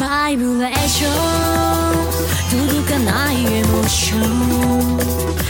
バイブレーション届かないエモーション。